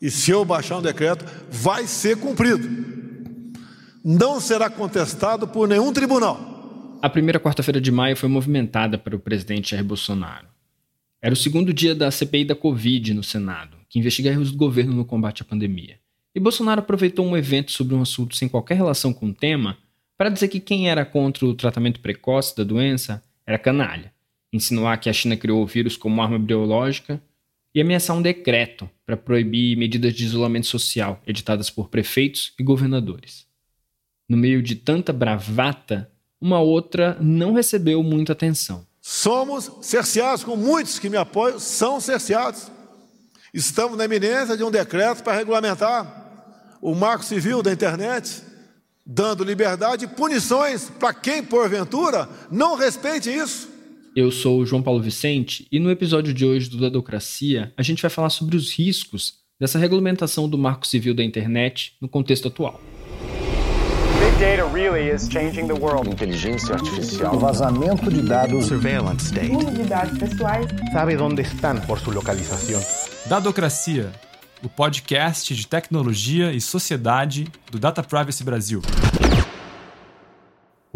E se eu baixar um decreto, vai ser cumprido. Não será contestado por nenhum tribunal. A primeira quarta-feira de maio foi movimentada para o presidente Jair Bolsonaro. Era o segundo dia da CPI da Covid no Senado, que investiga erros do governo no combate à pandemia. E Bolsonaro aproveitou um evento sobre um assunto sem qualquer relação com o tema para dizer que quem era contra o tratamento precoce da doença era canalha, insinuar que a China criou o vírus como arma biológica e ameaçar um decreto para proibir medidas de isolamento social editadas por prefeitos e governadores. No meio de tanta bravata, uma outra não recebeu muita atenção. Somos cerceados, com muitos que me apoiam são cerceados. Estamos na iminência de um decreto para regulamentar o marco civil da internet, dando liberdade e punições para quem, porventura, não respeite isso. Eu sou o João Paulo Vicente e no episódio de hoje do Dadocracia a gente vai falar sobre os riscos dessa regulamentação do marco civil da internet no contexto atual. Big data really is changing the world. Inteligência artificial. O vazamento de dados. Surveillance state. Uso de dados pessoais. Sabe onde estão por sua localização. Dadocracia, o podcast de tecnologia e sociedade do Data Privacy Brasil.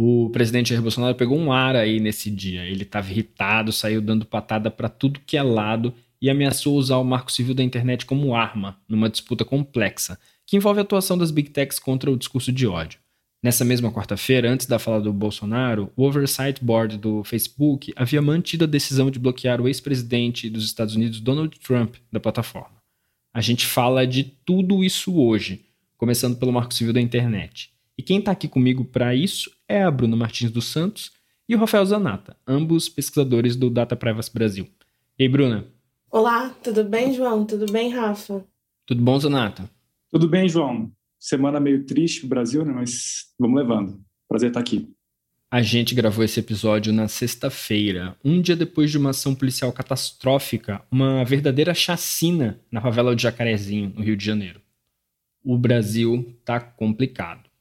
O presidente Jair Bolsonaro pegou um ar aí nesse dia. Ele estava irritado, saiu dando patada para tudo que é lado e ameaçou usar o marco civil da internet como arma numa disputa complexa que envolve a atuação das big techs contra o discurso de ódio. Nessa mesma quarta-feira, antes da fala do Bolsonaro, o Oversight Board do Facebook havia mantido a decisão de bloquear o ex-presidente dos Estados Unidos, Donald Trump, da plataforma. A gente fala de tudo isso hoje, começando pelo Marco Civil da Internet. E quem está aqui comigo para isso é a Bruna Martins dos Santos e o Rafael Zanata, ambos pesquisadores do Data Privacy Brasil. E aí, Bruna? Olá, tudo bem, João? Tudo bem, Rafa? Tudo bom, Zanata? Tudo bem, João. Semana meio triste no Brasil, né? Mas vamos levando. Prazer estar aqui. A gente gravou esse episódio na sexta-feira, um dia depois de uma ação policial catastrófica, uma verdadeira chacina na favela de Jacarezinho, no Rio de Janeiro. O Brasil tá complicado.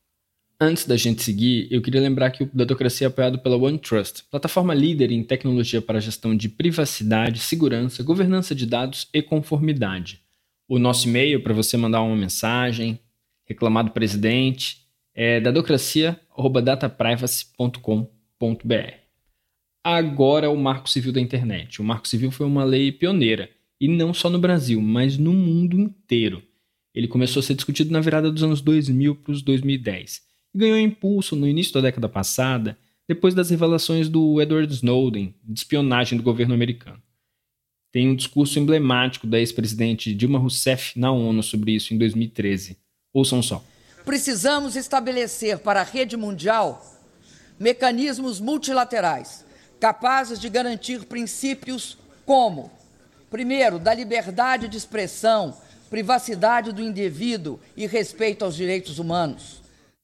Antes da gente seguir, eu queria lembrar que o Datocracia é apoiado pela OneTrust, plataforma líder em tecnologia para gestão de privacidade, segurança, governança de dados e conformidade. O nosso e-mail para você mandar uma mensagem, reclamar do presidente, é dadocracia.dataprivacy.com.br. Agora o Marco Civil da Internet. O Marco Civil foi uma lei pioneira, e não só no Brasil, mas no mundo inteiro. Ele começou a ser discutido na virada dos anos 2000 para os 2010 e ganhou impulso no início da década passada, depois das revelações do Edward Snowden de espionagem do governo americano. Tem um discurso emblemático da ex-presidente Dilma Rousseff na ONU sobre isso em 2013. Ouçam só. Precisamos estabelecer para a rede mundial mecanismos multilaterais capazes de garantir princípios como, primeiro, da liberdade de expressão, privacidade do indivíduo e respeito aos direitos humanos.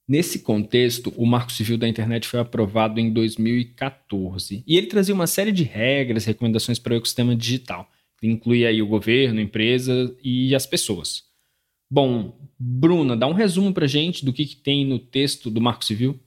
Nesse contexto, o Marco Civil da Internet foi aprovado em 2014 e ele trazia uma série de regras e recomendações para o ecossistema digital, que inclui aí o governo, empresas e as pessoas. Bom, Bruna, dá um resumo para gente do que, que tem no texto do Marco Civil.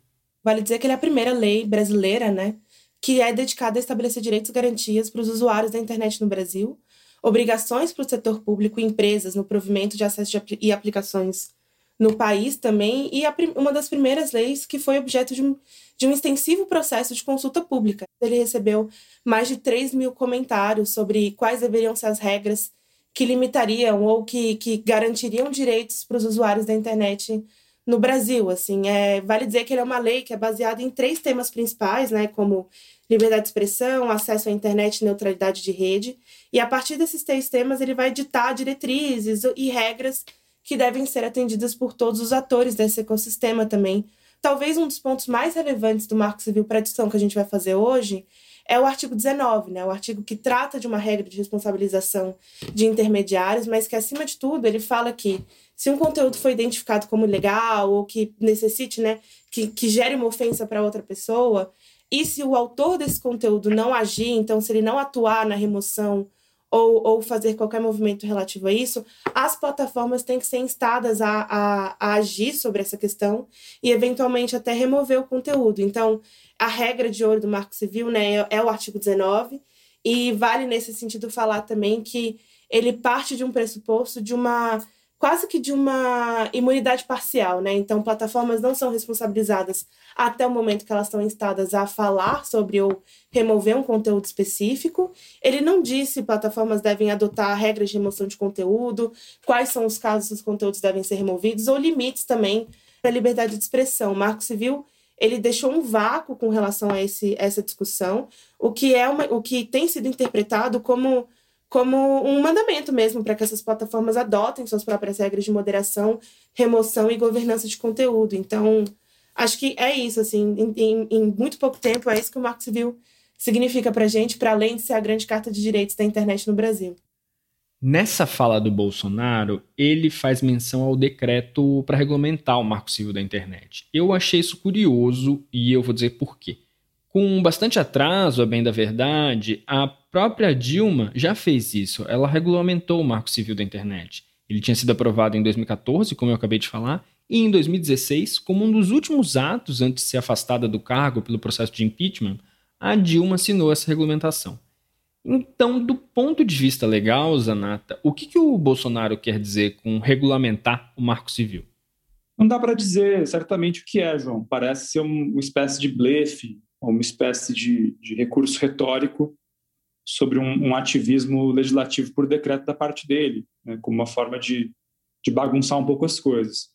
Vale dizer que ele é a primeira lei brasileira, né, que é dedicada a estabelecer direitos e garantias para os usuários da internet no Brasil, obrigações para o setor público e empresas no provimento de acesso e aplicações no país também, e a, uma das primeiras leis que foi objeto de um, de um extensivo processo de consulta pública. Ele recebeu mais de 3 mil comentários sobre quais deveriam ser as regras que limitariam ou que, que garantiriam direitos para os usuários da internet no Brasil. Assim, é, vale dizer que ele é uma lei que é baseada em três temas principais, né, como liberdade de expressão, acesso à internet e neutralidade de rede. E a partir desses três temas, ele vai ditar diretrizes e regras que devem ser atendidas por todos os atores desse ecossistema também. Talvez um dos pontos mais relevantes do Marco Civil para a discussão que a gente vai fazer hoje é o artigo 19, né? o artigo que trata de uma regra de responsabilização de intermediários, mas que, acima de tudo, ele fala que se um conteúdo foi identificado como ilegal ou que necessite, né, que, que gere uma ofensa para outra pessoa, e se o autor desse conteúdo não agir, então se ele não atuar na remoção ou, ou fazer qualquer movimento relativo a isso, as plataformas têm que ser instadas a, a, a agir sobre essa questão e, eventualmente, até remover o conteúdo. Então, a regra de ouro do Marco Civil né, é, é o artigo 19, e vale, nesse sentido, falar também que ele parte de um pressuposto de uma quase que de uma imunidade parcial, né? Então, plataformas não são responsabilizadas até o momento que elas estão instadas a falar sobre ou remover um conteúdo específico. Ele não disse se plataformas devem adotar regras de remoção de conteúdo, quais são os casos os conteúdos devem ser removidos ou limites também para liberdade de expressão. O Marco Civil ele deixou um vácuo com relação a esse, essa discussão, o que é uma, o que tem sido interpretado como como um mandamento mesmo para que essas plataformas adotem suas próprias regras de moderação, remoção e governança de conteúdo. Então, acho que é isso, assim, em, em, em muito pouco tempo, é isso que o Marco Civil significa para a gente, para além de ser a grande carta de direitos da internet no Brasil. Nessa fala do Bolsonaro, ele faz menção ao decreto para regulamentar o marco civil da internet. Eu achei isso curioso e eu vou dizer por quê. Com bastante atraso, a bem da verdade, a própria Dilma já fez isso. Ela regulamentou o marco civil da internet. Ele tinha sido aprovado em 2014, como eu acabei de falar, e em 2016, como um dos últimos atos antes de ser afastada do cargo pelo processo de impeachment, a Dilma assinou essa regulamentação. Então, do ponto de vista legal, Zanata, o que, que o Bolsonaro quer dizer com regulamentar o marco civil? Não dá para dizer certamente o que é, João. Parece ser uma espécie de blefe, uma espécie de, de recurso retórico sobre um, um, ativismo legislativo por decreto da parte dele, né, como uma forma de, de bagunçar um pouco as coisas.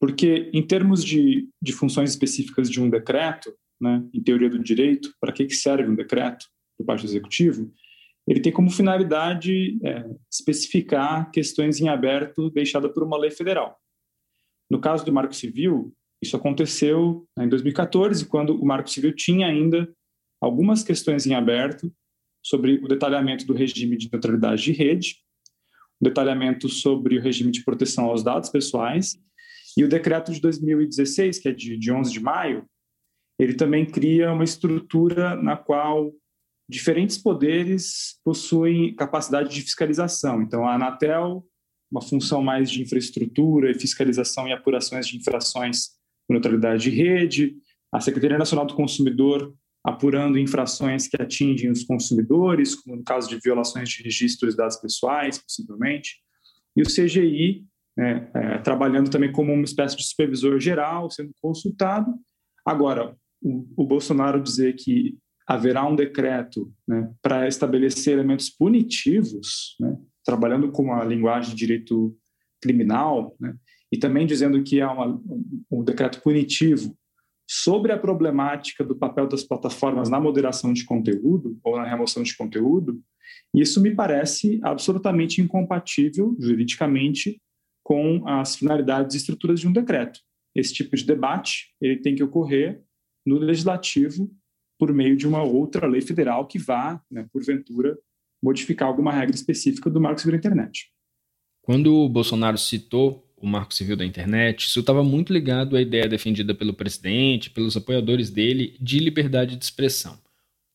Porque, em termos de, de funções específicas de um decreto, né, em teoria do direito, para que, que serve um decreto por parte do executivo? Ele tem como finalidade é, especificar questões em aberto deixadas por uma lei federal. No caso do Marco Civil, isso aconteceu né, em 2014, quando o Marco Civil tinha ainda algumas questões em aberto sobre o detalhamento do regime de neutralidade de rede, o detalhamento sobre o regime de proteção aos dados pessoais e o decreto de 2016, que é de, de 11 de maio, ele também cria uma estrutura na qual diferentes poderes possuem capacidade de fiscalização. Então, a Anatel, uma função mais de infraestrutura, fiscalização e apurações de infrações neutralidade de rede, a Secretaria Nacional do Consumidor apurando infrações que atingem os consumidores, como no caso de violações de registros de dados pessoais, possivelmente, e o CGI né, é, trabalhando também como uma espécie de supervisor geral, sendo consultado. Agora, o, o Bolsonaro dizer que haverá um decreto né, para estabelecer elementos punitivos, né, trabalhando com a linguagem de direito criminal, né, e também dizendo que há uma, um, decreto punitivo sobre a problemática do papel das plataformas na moderação de conteúdo ou na remoção de conteúdo, isso me parece absolutamente incompatível juridicamente com as finalidades e estruturas de um decreto. Esse tipo de debate ele tem que ocorrer no legislativo por meio de uma outra lei federal que vá, né, porventura, modificar alguma regra específica do Marco Civil da Internet. Quando o Bolsonaro citou o Marco Civil da Internet, isso estava muito ligado à ideia defendida pelo presidente, pelos apoiadores dele, de liberdade de expressão.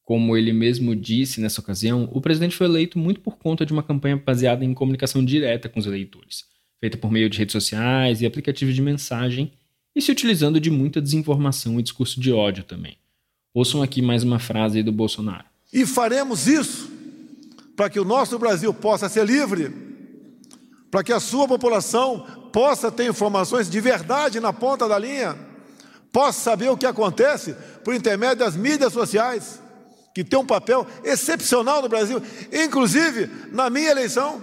Como ele mesmo disse nessa ocasião, o presidente foi eleito muito por conta de uma campanha baseada em comunicação direta com os eleitores, feita por meio de redes sociais e aplicativos de mensagem, e se utilizando de muita desinformação e discurso de ódio também. Ouçam aqui mais uma frase do Bolsonaro. E faremos isso para que o nosso Brasil possa ser livre, para que a sua população possa ter informações de verdade na ponta da linha, possa saber o que acontece por intermédio das mídias sociais, que tem um papel excepcional no Brasil, inclusive na minha eleição.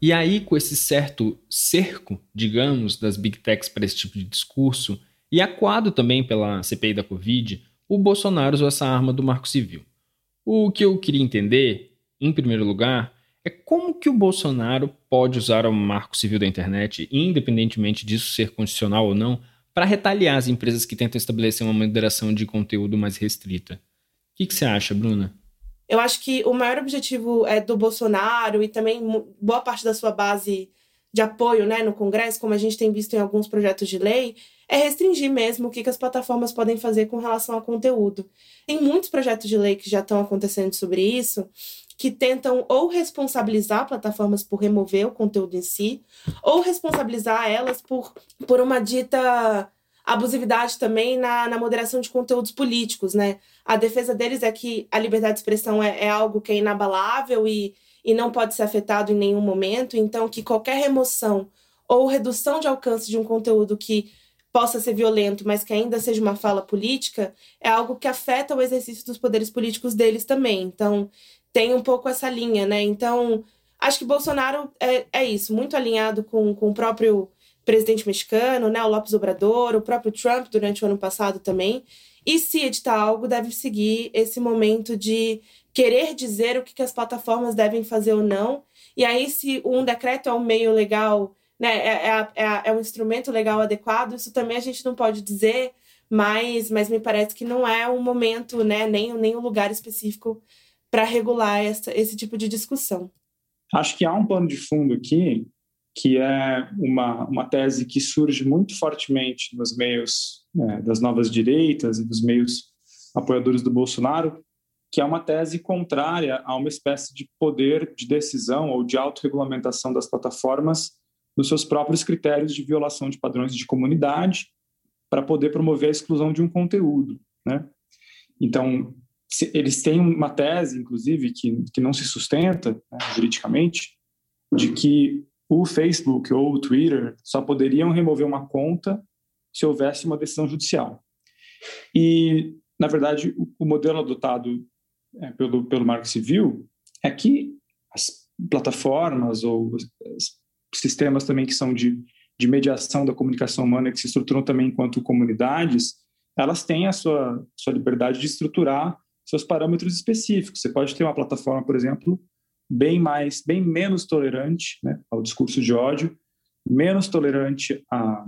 E aí, com esse certo cerco, digamos, das big techs para esse tipo de discurso, e aquado também pela CPI da Covid, o Bolsonaro usou essa arma do Marco Civil. O que eu queria entender, em primeiro lugar, é como que o Bolsonaro pode usar o Marco Civil da internet, independentemente disso ser constitucional ou não, para retaliar as empresas que tentam estabelecer uma moderação de conteúdo mais restrita. O que, que você acha, Bruna? Eu acho que o maior objetivo é do Bolsonaro e também boa parte da sua base de apoio né, no Congresso, como a gente tem visto em alguns projetos de lei, é restringir mesmo o que, que as plataformas podem fazer com relação a conteúdo. Tem muitos projetos de lei que já estão acontecendo sobre isso, que tentam ou responsabilizar plataformas por remover o conteúdo em si, ou responsabilizar elas por, por uma dita abusividade também na, na moderação de conteúdos políticos, né? A defesa deles é que a liberdade de expressão é, é algo que é inabalável e, e não pode ser afetado em nenhum momento, então que qualquer remoção ou redução de alcance de um conteúdo que possa ser violento, mas que ainda seja uma fala política, é algo que afeta o exercício dos poderes políticos deles também. Então, tem um pouco essa linha, né? Então, acho que Bolsonaro é, é isso, muito alinhado com, com o próprio presidente mexicano, né, o Lopes Obrador, o próprio Trump durante o ano passado também. E se editar algo, deve seguir esse momento de querer dizer o que, que as plataformas devem fazer ou não. E aí, se um decreto é um meio legal né, é, é, é, é um instrumento legal adequado, isso também a gente não pode dizer, mas, mas me parece que não é um momento, né, nem, nem um lugar específico para regular essa, esse tipo de discussão. Acho que há um pano de fundo aqui, que é uma, uma tese que surge muito fortemente nos meios é, das novas direitas e dos meios apoiadores do Bolsonaro, que é uma tese contrária a uma espécie de poder de decisão ou de autorregulamentação das plataformas nos seus próprios critérios de violação de padrões de comunidade para poder promover a exclusão de um conteúdo, né? Então, eles têm uma tese, inclusive, que, que não se sustenta né, juridicamente, de que o Facebook ou o Twitter só poderiam remover uma conta se houvesse uma decisão judicial. E, na verdade, o, o modelo adotado é, pelo, pelo Marco Civil é que as plataformas ou as sistemas também que são de, de mediação da comunicação humana, que se estruturam também enquanto comunidades, elas têm a sua, sua liberdade de estruturar seus parâmetros específicos. Você pode ter uma plataforma, por exemplo, bem mais, bem menos tolerante né, ao discurso de ódio, menos tolerante a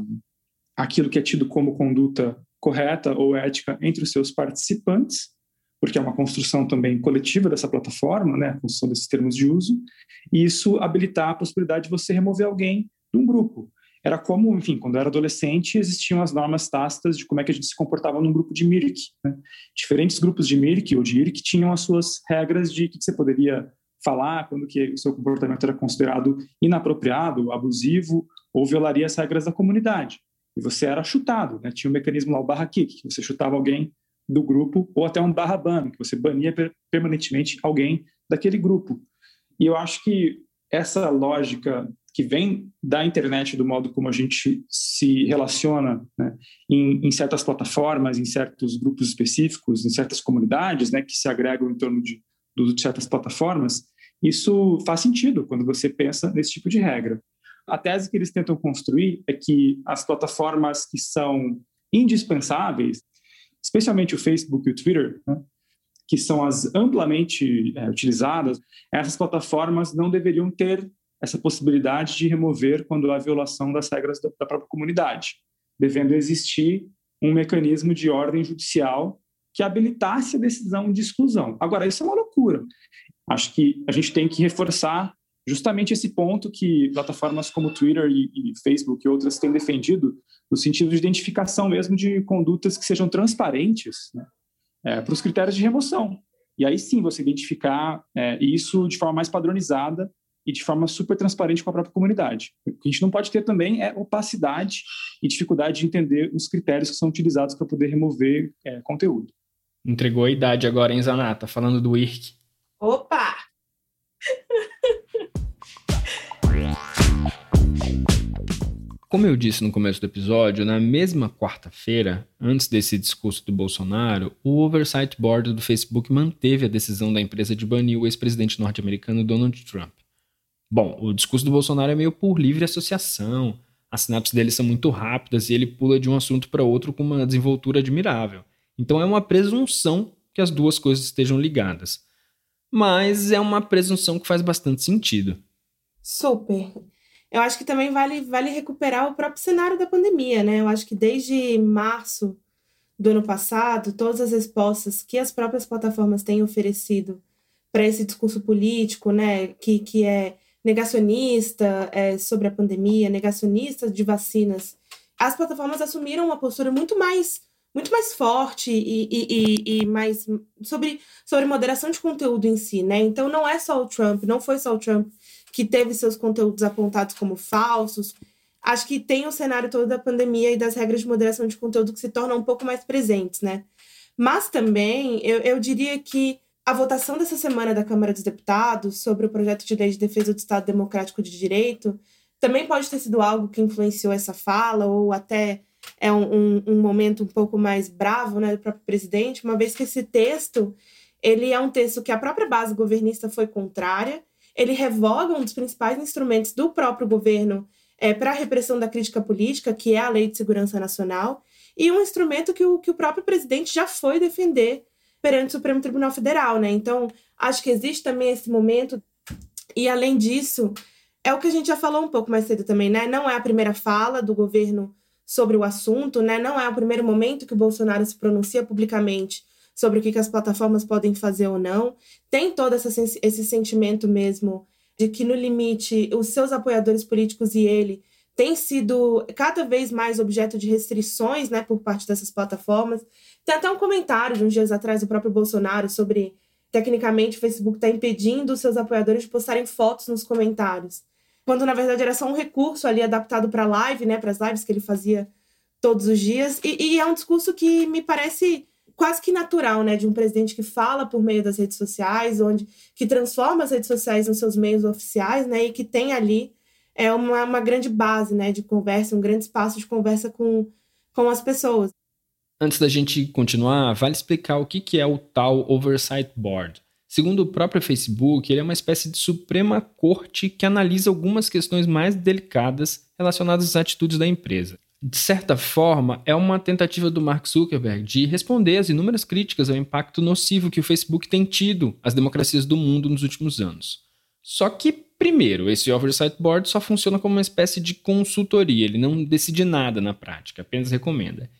aquilo que é tido como conduta correta ou ética entre os seus participantes, porque é uma construção também coletiva dessa plataforma, né, a construção desses termos de uso, e isso habilitar a possibilidade de você remover alguém de um grupo. Era como, enfim, quando eu era adolescente, existiam as normas tácitas de como é que a gente se comportava num grupo de MIRC. Né? Diferentes grupos de MIRC ou de IRC tinham as suas regras de que você poderia falar, quando que o seu comportamento era considerado inapropriado, abusivo ou violaria as regras da comunidade. E você era chutado, né? tinha um mecanismo lá, o barra kick, que você chutava alguém do grupo, ou até um barra ban, que você bania permanentemente alguém daquele grupo. E eu acho que essa lógica que vem da internet, do modo como a gente se relaciona né, em, em, certas plataformas, em certos grupos específicos, em certas comunidades né, que se agregam em torno de, de certas plataformas, isso faz sentido quando você pensa nesse tipo de regra. A tese que eles tentam construir é que as plataformas que são indispensáveis especialmente o Facebook e o Twitter, né, que são as amplamente é, utilizadas, essas plataformas não deveriam ter essa possibilidade de remover quando há violação das regras da, da própria comunidade, devendo existir um mecanismo de ordem judicial que habilitasse a decisão de exclusão. Agora, isso é uma loucura. Acho que a gente tem que reforçar justamente esse ponto que plataformas como Twitter e, e, Facebook e outras têm defendido, no sentido de identificação mesmo de condutas que sejam transparentes né, é, para os critérios de remoção. E aí sim você identificar é, isso de forma mais padronizada e de forma super transparente com a própria comunidade. O que a gente não pode ter também é opacidade e dificuldade de entender os critérios que são utilizados para poder remover é, conteúdo. Entregou a idade agora, hein, Zanata? Falando do IRC. Opa! Como eu disse no começo do episódio, na mesma quarta-feira, antes desse discurso do Bolsonaro, o Oversight Board do Facebook manteve a decisão da empresa de banir o ex-presidente norte-americano Donald Trump. Bom, o discurso do Bolsonaro é meio por livre associação, as sinapses dele são muito rápidas e ele pula de um assunto para outro com uma desenvoltura admirável. Então é uma presunção que as duas coisas estejam ligadas. Mas é uma presunção que faz bastante sentido. Super eu acho que também vale, vale recuperar o próprio cenário da pandemia, né? Eu acho que desde março do ano passado, todas as respostas que as próprias plataformas têm oferecido para esse discurso político, né, que, que é negacionista é, sobre a pandemia, negacionista de vacinas, as plataformas assumiram uma postura muito mais muito mais forte e, e, e, e, mais sobre, sobre moderação de conteúdo em si, né? Então não é só o Trump, não foi só o Trump que teve seus conteúdos apontados como falsos. Acho que tem o cenário todo da pandemia e das regras de moderação de conteúdo que se tornam um pouco mais presentes, né? Mas também eu, eu diria que a votação dessa semana da Câmara dos Deputados sobre o projeto de lei de defesa do Estado Democrático de Direito também pode ter sido algo que influenciou essa fala, ou até é um, um, um momento um pouco mais bravo né, do próprio presidente, uma vez que esse texto ele é um texto que a própria base governista foi contrária, ele revoga um dos principais instrumentos do próprio governo é, para a repressão da crítica política, que é a Lei de Segurança Nacional, e um instrumento que o, que o próprio presidente já foi defender perante o Supremo Tribunal Federal. Né? Então, acho que existe também esse momento, e além disso, é o que a gente já falou um pouco mais cedo também, né? Não é a primeira fala do governo sobre o assunto, né? Não é o primeiro momento que o Bolsonaro se pronuncia publicamente sobre o que, que as plataformas podem fazer ou não. Tem todo essa, esse sentimento mesmo de que, no limite, os seus apoiadores políticos e ele têm sido cada vez mais objeto de restrições né, por parte dessas plataformas. Tem até um comentário de uns dias atrás do próprio Bolsonaro sobre, tecnicamente, o Facebook está impedindo os seus apoiadores de postarem fotos nos comentários. Quando, na verdade, era só um recurso ali adaptado para live, né, para as lives que ele fazia todos os dias. E, e é um discurso que me parece quase que natural, né, de um presidente que fala por meio das redes sociais, onde que transforma as redes sociais nos seus meios oficiais, né, e que tem ali é uma, uma grande base, né, de conversa, um grande espaço de conversa com, com as pessoas. Antes da gente continuar, vale explicar o que, que é o tal Oversight Board. Segundo o próprio Facebook, ele é uma espécie de Suprema Corte que analisa algumas questões mais delicadas relacionadas às atitudes da empresa de certa forma, é uma tentativa do Mark Zuckerberg de responder às inúmeras críticas ao impacto nocivo que o Facebook tem tido às democracias do mundo nos últimos anos. Só que, primeiro, esse Oversight Board só funciona como uma espécie de consultoria, ele não decide nada na prática, apenas recomenda.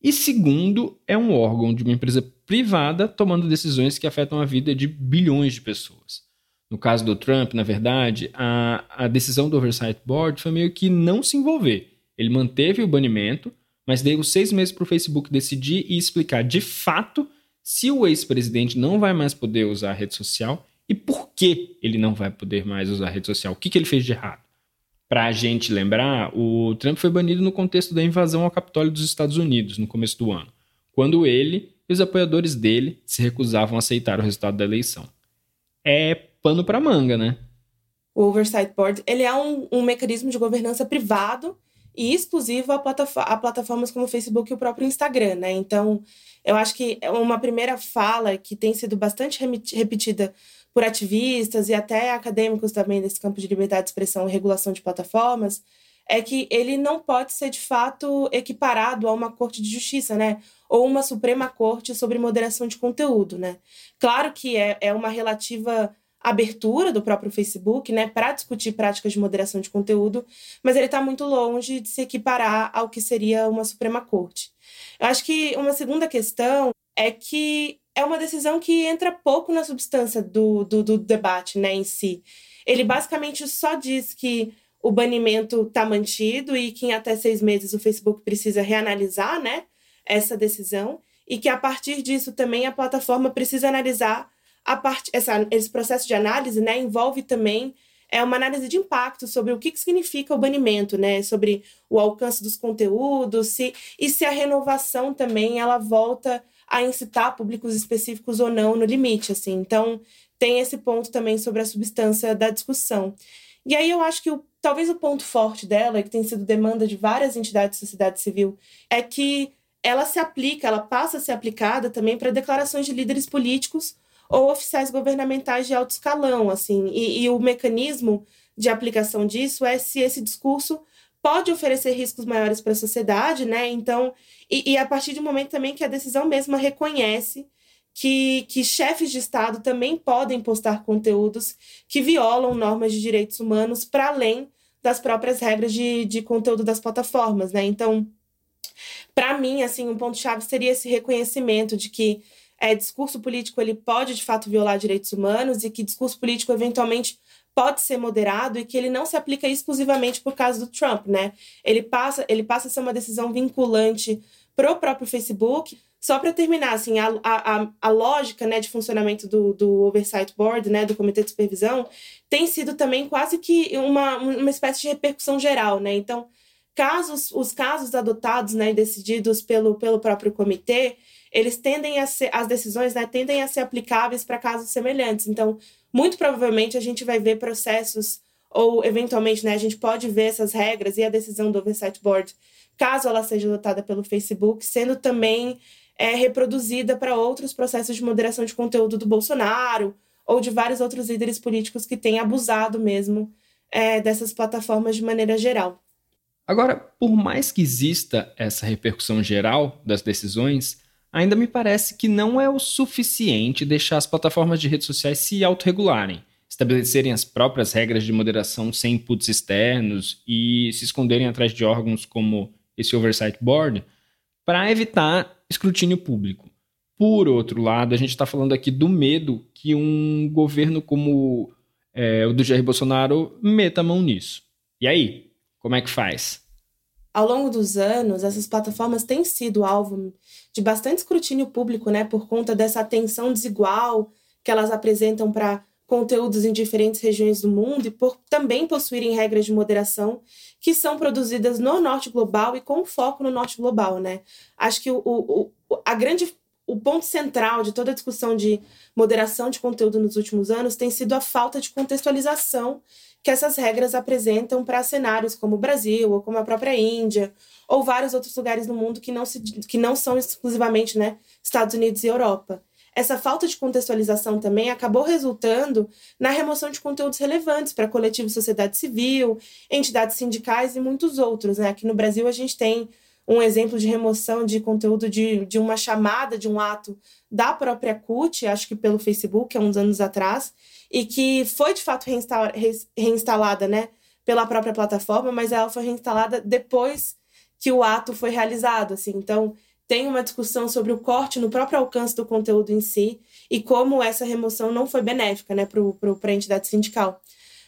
E segundo, é um órgão de uma empresa privada tomando decisões que afetam a vida de bilhões de pessoas. No caso do Trump, na verdade, a, a decisão do Oversight Board foi meio que não se envolver ele manteve o banimento, mas deu seis meses para o Facebook decidir e explicar de fato se o ex-presidente não vai mais poder usar a rede social e por que ele não vai poder mais usar a rede social. O que, que ele fez de errado? Para a gente lembrar, o Trump foi banido no contexto da invasão ao Capitólio dos Estados Unidos, no começo do ano, quando ele e os apoiadores dele se recusavam a aceitar o resultado da eleição. É pano para manga, né? O Oversight Board ele é um, um mecanismo de governança privado e exclusivo a, plataforma, a plataformas como o Facebook e o próprio Instagram, né? Então, eu acho que é uma primeira fala que tem sido bastante repetida por ativistas e até acadêmicos também desse campo de liberdade de expressão e regulação de plataformas é que ele não pode ser de fato equiparado a uma corte de justiça, né? Ou uma Suprema Corte sobre moderação de conteúdo, né? Claro que é, é uma relativa abertura do próprio Facebook, né, para discutir práticas de moderação de conteúdo, mas ele está muito longe de se equiparar ao que seria uma Suprema Corte. Eu acho que uma segunda questão é que é uma decisão que entra pouco na substância do, do, do debate né, em si. Ele basicamente só diz que o banimento está mantido e que em até seis meses o Facebook precisa reanalisar né, essa decisão e que a partir disso também a plataforma precisa analisar a parte, essa, esse processo de análise né, envolve também é uma análise de impacto sobre o que, que significa o banimento, né? Sobre o alcance dos conteúdos, se, e se a renovação também ela volta a incitar públicos específicos ou não no limite, assim. Então, tem esse ponto também sobre a substância da discussão. E aí eu acho que o, talvez o ponto forte dela, que tem sido demanda de várias entidades da sociedade civil, é que ela se aplica, ela passa a ser aplicada também para declarações de líderes políticos ou oficiais governamentais de alto escalão, assim. E, e o mecanismo de aplicação disso é se esse discurso pode oferecer riscos maiores para a sociedade, né? Então, e, e, a partir do momento também que a decisão mesma reconhece que, que chefes de Estado também podem postar conteúdos que violam normas de direitos humanos para além das próprias regras de, de conteúdo das plataformas, né? Então, para mim, assim, um ponto-chave seria esse reconhecimento de que é, discurso político ele pode de fato violar direitos humanos e que discurso político eventualmente pode ser moderado e que ele não se aplica exclusivamente por causa do Trump, né? Ele passa, ele passa a ser uma decisão vinculante para o próprio Facebook. Só para terminar, assim, a, a, a lógica né, de funcionamento do, do Oversight Board, né, do Comitê de Supervisão, tem sido também quase que uma, uma espécie de repercussão geral, né? Então, casos, os casos adotados né, e decididos pelo, pelo próprio comitê, eles tendem a ser, as decisões né, tendem a ser aplicáveis para casos semelhantes. Então, muito provavelmente a gente vai ver processos ou eventualmente né, a gente pode ver essas regras e a decisão do Oversight Board, caso ela seja adotada pelo Facebook, sendo também é, reproduzida para outros processos de moderação de conteúdo do Bolsonaro ou de vários outros líderes políticos que têm abusado mesmo é, dessas plataformas de maneira geral. Agora, por mais que exista essa repercussão geral das decisões, ainda me parece que não é o suficiente deixar as plataformas de redes sociais se autorregularem estabelecerem as próprias regras de moderação sem inputs externos e se esconderem atrás de órgãos como esse Oversight Board para evitar escrutínio público. Por outro lado, a gente está falando aqui do medo que um governo como é, o do Jair Bolsonaro meta a mão nisso. E aí, como é que faz? Ao longo dos anos, essas plataformas têm sido alvo de bastante escrutínio público, né, por conta dessa atenção desigual que elas apresentam para conteúdos em diferentes regiões do mundo e por também possuírem regras de moderação que são produzidas no norte global e com foco no norte global, né? Acho que o, o, a grande o ponto central de toda a discussão de moderação de conteúdo nos últimos anos tem sido a falta de contextualização que essas regras apresentam para cenários como o Brasil, ou como a própria Índia, ou vários outros lugares no mundo que não, se, que não são exclusivamente né, Estados Unidos e Europa essa falta de contextualização também acabou resultando na remoção de conteúdos relevantes para coletivos sociedade civil, entidades sindicais e muitos outros. Né? Aqui no Brasil, a gente tem um exemplo de remoção de conteúdo de, de uma chamada, de um ato da própria CUT, acho que pelo Facebook, há uns anos atrás, e que foi de fato reinstalada né, pela própria plataforma, mas ela foi reinstalada depois que o ato foi realizado. Assim. Então, tem uma discussão sobre o corte no próprio alcance do conteúdo em si e como essa remoção não foi benéfica né, para a entidade sindical.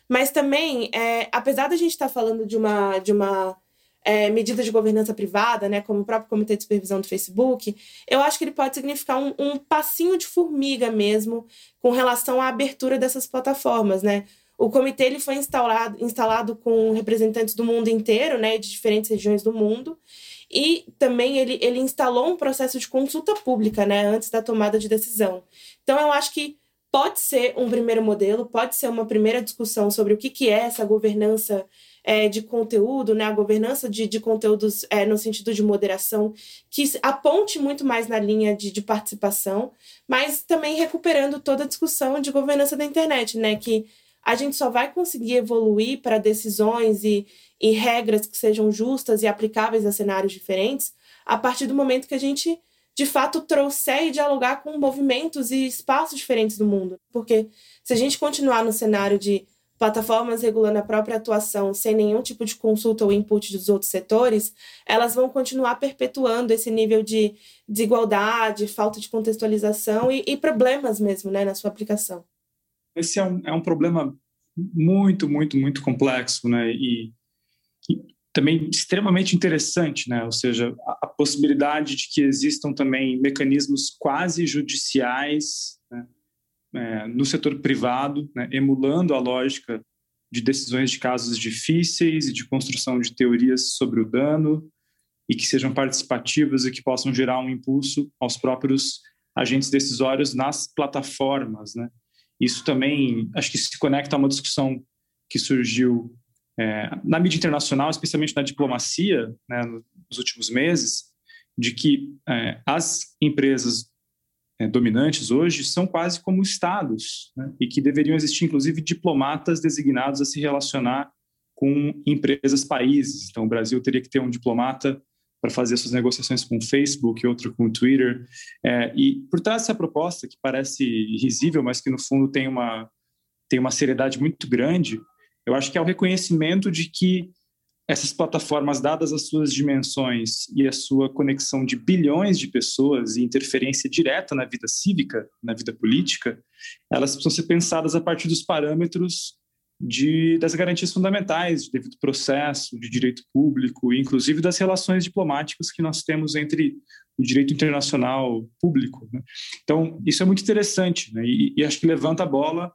Mas também, é, apesar da gente estar tá falando de uma, de uma é, medida de governança privada, né, como o próprio Comitê de Supervisão do Facebook, eu acho que ele pode significar um, um passinho de formiga mesmo com relação à abertura dessas plataformas. Né? O comitê ele foi instalado, instalado com representantes do mundo inteiro, né, de diferentes regiões do mundo, e também ele, ele instalou um processo de consulta pública, né, antes da tomada de decisão. Então, eu acho que pode ser um primeiro modelo, pode ser uma primeira discussão sobre o que, que é essa governança é, de conteúdo, né, a governança de, de conteúdos é, no sentido de moderação, que aponte muito mais na linha de, de participação, mas também recuperando toda a discussão de governança da internet, né, que a gente só vai conseguir evoluir para decisões e, e regras que sejam justas e aplicáveis a cenários diferentes a partir do momento que a gente de fato trouxer e dialogar com movimentos e espaços diferentes do mundo. Porque se a gente continuar no cenário de plataformas regulando a própria atuação sem nenhum tipo de consulta ou input dos outros setores, elas vão continuar perpetuando esse nível de desigualdade, falta de contextualização e, e problemas mesmo né, na sua aplicação. Esse é um, é um problema muito, muito, muito complexo, né? E, e também extremamente interessante, né? Ou seja, a, a, possibilidade de que existam também mecanismos quase judiciais né? É, no setor privado, né? emulando a lógica de decisões de casos difíceis e de construção de teorias sobre o dano e que sejam participativas e que possam gerar um impulso aos próprios agentes decisórios nas plataformas, né? Isso também acho que se conecta a uma discussão que surgiu é, na mídia internacional, especialmente na diplomacia, né, nos últimos meses, de que é, as empresas é, dominantes hoje são quase como estados né, e que deveriam existir, inclusive, diplomatas designados a se relacionar com empresas países. Então, o Brasil teria que ter um diplomata para fazer suas negociações com o Facebook, outro com o Twitter. É, e por trás dessa proposta, que parece risível, mas que no fundo tem uma, tem uma seriedade muito grande, eu acho que é o reconhecimento de que essas plataformas, dadas as suas dimensões e a sua conexão de bilhões de pessoas e interferência direta na vida cívica, na vida política, elas precisam ser pensadas a partir dos parâmetros de, das garantias fundamentais de devido processo, de direito público, inclusive das relações diplomáticas que nós temos entre o direito internacional público. Né? Então, isso é muito interessante né? e, e acho que levanta a bola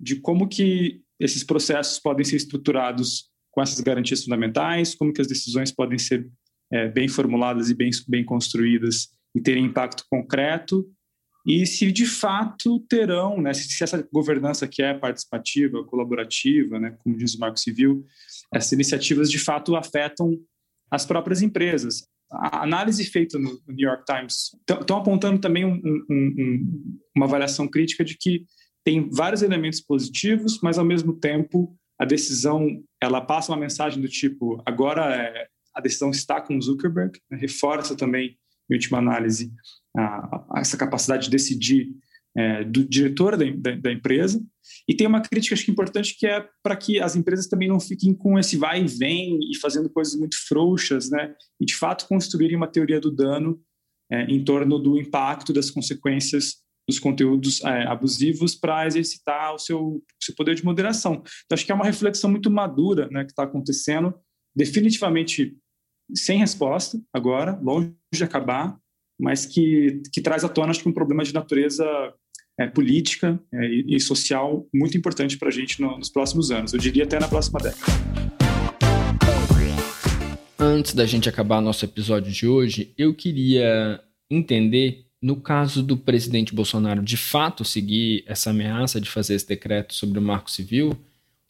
de como que esses processos podem ser estruturados com essas garantias fundamentais, como que as decisões podem ser é, bem formuladas e bem, bem construídas e terem impacto concreto e se de fato terão, né, se essa governança que é participativa, colaborativa, né, como diz o Marco Civil, essas iniciativas de fato afetam as próprias empresas. A análise feita no New York Times estão apontando também um, um, um, uma avaliação crítica de que tem vários elementos positivos, mas ao mesmo tempo a decisão ela passa uma mensagem do tipo agora é, a decisão está com Zuckerberg, né, reforça também em última análise a, a essa capacidade de decidir é, do diretor da, da, da, empresa. E tem uma crítica, acho que importante, que é para que as empresas também não fiquem com esse vai e vem e fazendo coisas muito frouxas, né? E de fato construírem uma teoria do dano é, em torno do impacto das consequências dos conteúdos é, abusivos para exercitar o seu, seu poder de moderação. Então, acho que é uma reflexão muito madura né, que está acontecendo, definitivamente sem resposta agora, longe de acabar, mas que, que traz à tona, acho que, um problema de natureza é, política é, e, social muito importante para a gente no, nos próximos anos, eu diria até na próxima década. Antes da gente acabar nosso episódio de hoje, eu queria entender, no caso do presidente Bolsonaro de fato seguir essa ameaça de fazer esse decreto sobre o marco civil,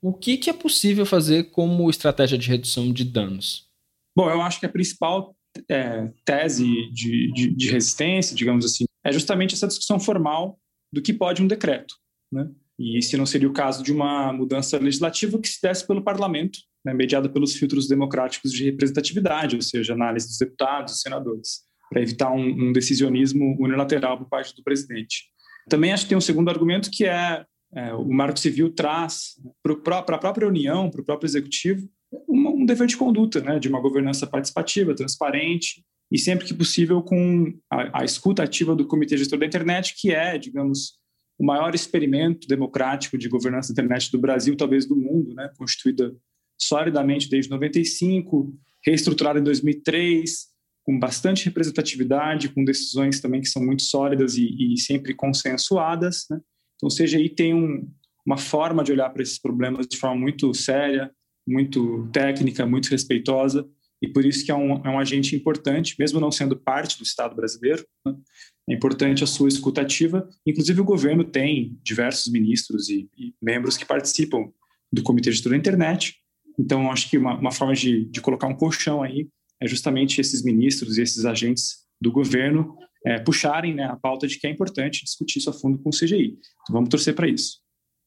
o que, que é possível fazer como estratégia de redução de danos? Bom, eu acho que a principal é, tese de, de, de, resistência, digamos assim, é justamente essa discussão formal do que pode um decreto. Né? E se não seria o caso de uma mudança legislativa que se desse pelo parlamento, né, mediada pelos filtros democráticos de representatividade, ou seja, análise dos deputados e senadores, para evitar um, um, decisionismo unilateral por parte do presidente. Também acho que tem um segundo argumento que é, é o Marco Civil traz para a própria União, para o próprio Executivo, um, um dever de conduta, né, de uma governança participativa, transparente, e sempre que possível com a, a escuta ativa do Comitê Gestor da Internet, que é, digamos, o maior experimento democrático de governança da internet do Brasil, talvez do mundo, né, constituída solidamente desde 95, reestruturada em 2003, com bastante representatividade, com decisões também que são muito sólidas e, e sempre consensuadas. Né? Então, o CGI tem um, uma forma de olhar para esses problemas de forma muito séria, muito técnica, muito respeitosa, e por isso que é um, é um agente importante, mesmo não sendo parte do Estado brasileiro, né? é importante a sua escutativa. Inclusive, o governo tem diversos ministros e, e membros que participam do Comitê de Gestor da Internet, então acho que uma, uma forma de, de, colocar um colchão aí é justamente esses ministros e esses agentes do governo é, puxarem né, a pauta de que é importante discutir isso a fundo com o CGI. Então, vamos torcer para isso.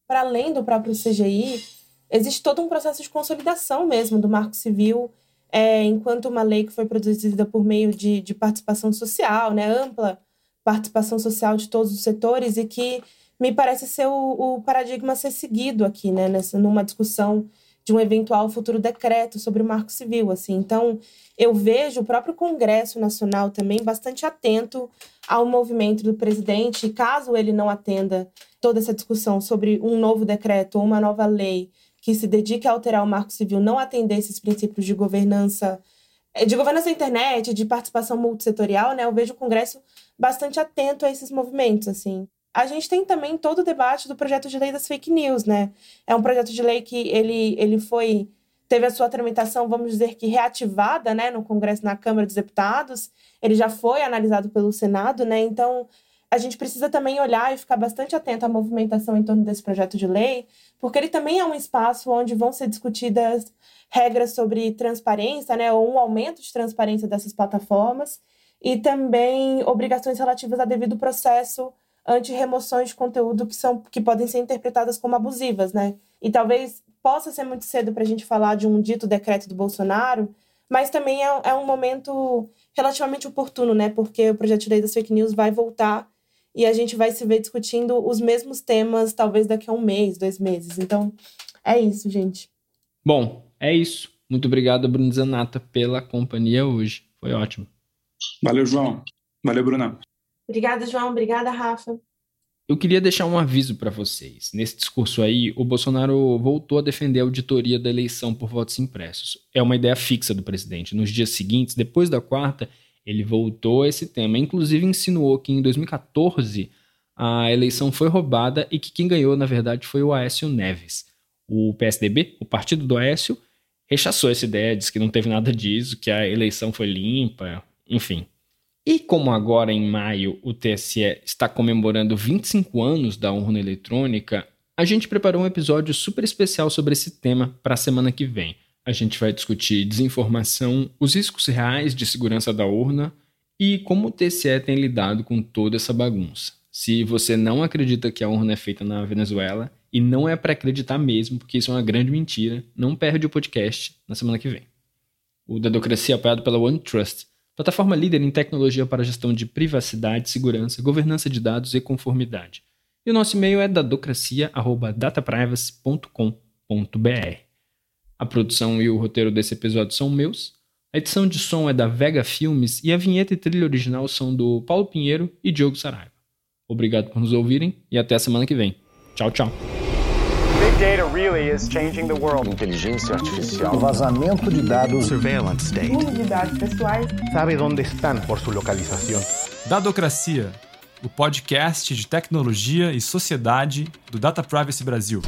Para além do próprio CGI, existe todo um processo de consolidação mesmo do Marco Civil, é, enquanto uma lei que foi produzida por meio de, de participação social, né, ampla participação social de todos os setores e que me parece ser o, o paradigma a ser seguido aqui, né, nessa, numa discussão de um eventual futuro decreto sobre o Marco Civil, assim. Então, eu vejo o próprio Congresso Nacional também bastante atento ao movimento do presidente, caso ele não atenda toda essa discussão sobre um novo decreto ou uma nova lei que se dedique a alterar o marco civil não atender esses princípios de governança, eh, de governança da internet, de participação multissetorial, né? Eu vejo o Congresso bastante atento a esses movimentos, assim. A gente tem também todo o debate do projeto de lei das fake news, né? É um projeto de lei que ele, ele foi teve a sua tramitação, vamos dizer que reativada, né, no Congresso, na Câmara dos Deputados. Ele já foi analisado pelo Senado, né? Então, a gente precisa também olhar e ficar bastante atento à movimentação em torno desse projeto de lei, porque ele também é um espaço onde vão ser discutidas regras sobre transparência, né, ou um aumento de transparência dessas plataformas, e também obrigações relativas a devido processo anti-remoções de conteúdo que, são, que podem ser interpretadas como abusivas, né? E talvez possa ser muito cedo para a gente falar de um dito decreto do Bolsonaro, mas também é, é um momento relativamente oportuno, né? Porque o projeto de lei das fake news vai voltar e a gente vai se ver discutindo os mesmos temas, talvez daqui a um mês, dois meses. Então, é isso, gente. Bom, é isso. Muito obrigado, Bruno Zanata, pela companhia hoje. Foi ótimo. Valeu, João. Valeu, Bruna. Obrigada, João. Obrigada, Rafa. Eu queria deixar um aviso para vocês. Nesse discurso aí, o Bolsonaro voltou a defender a auditoria da eleição por votos impressos. É uma ideia fixa do presidente. Nos dias seguintes, depois da quarta, ele voltou a esse tema. Inclusive insinuou que em 2014 a eleição foi roubada e que quem ganhou, na verdade, foi o Aécio Neves. O PSDB, o partido do Aécio, rechaçou essa ideia, disse que não teve nada disso, que a eleição foi limpa, enfim. E como agora em maio o TSE está comemorando 25 anos da urna eletrônica, a gente preparou um episódio super especial sobre esse tema para a semana que vem. A gente vai discutir desinformação, os riscos reais de segurança da urna e como o TSE tem lidado com toda essa bagunça. Se você não acredita que a urna é feita na Venezuela, e não é para acreditar mesmo, porque isso é uma grande mentira, não perde o podcast na semana que vem. O Dedocracia é apoiado pela OneTrust, plataforma líder em tecnologia para gestão de privacidade, segurança, governança de dados e conformidade. E o nosso e-mail é dadocracia.dataprivacy.com.br. A produção e o roteiro desse episódio são meus. A edição de som é da Vega Filmes e a vinheta e trilha original são do Paulo Pinheiro e Diogo Saraiva. Obrigado por nos ouvirem e até a semana que vem. Tchau, tchau. Big data really is changing the world. Inteligência artificial. O vazamento de dados. Surveillance state. Uso de dados pessoais. Sabe onde estão por sua localização. Dadocracia, o podcast de tecnologia e sociedade do Data Privacy Brasil.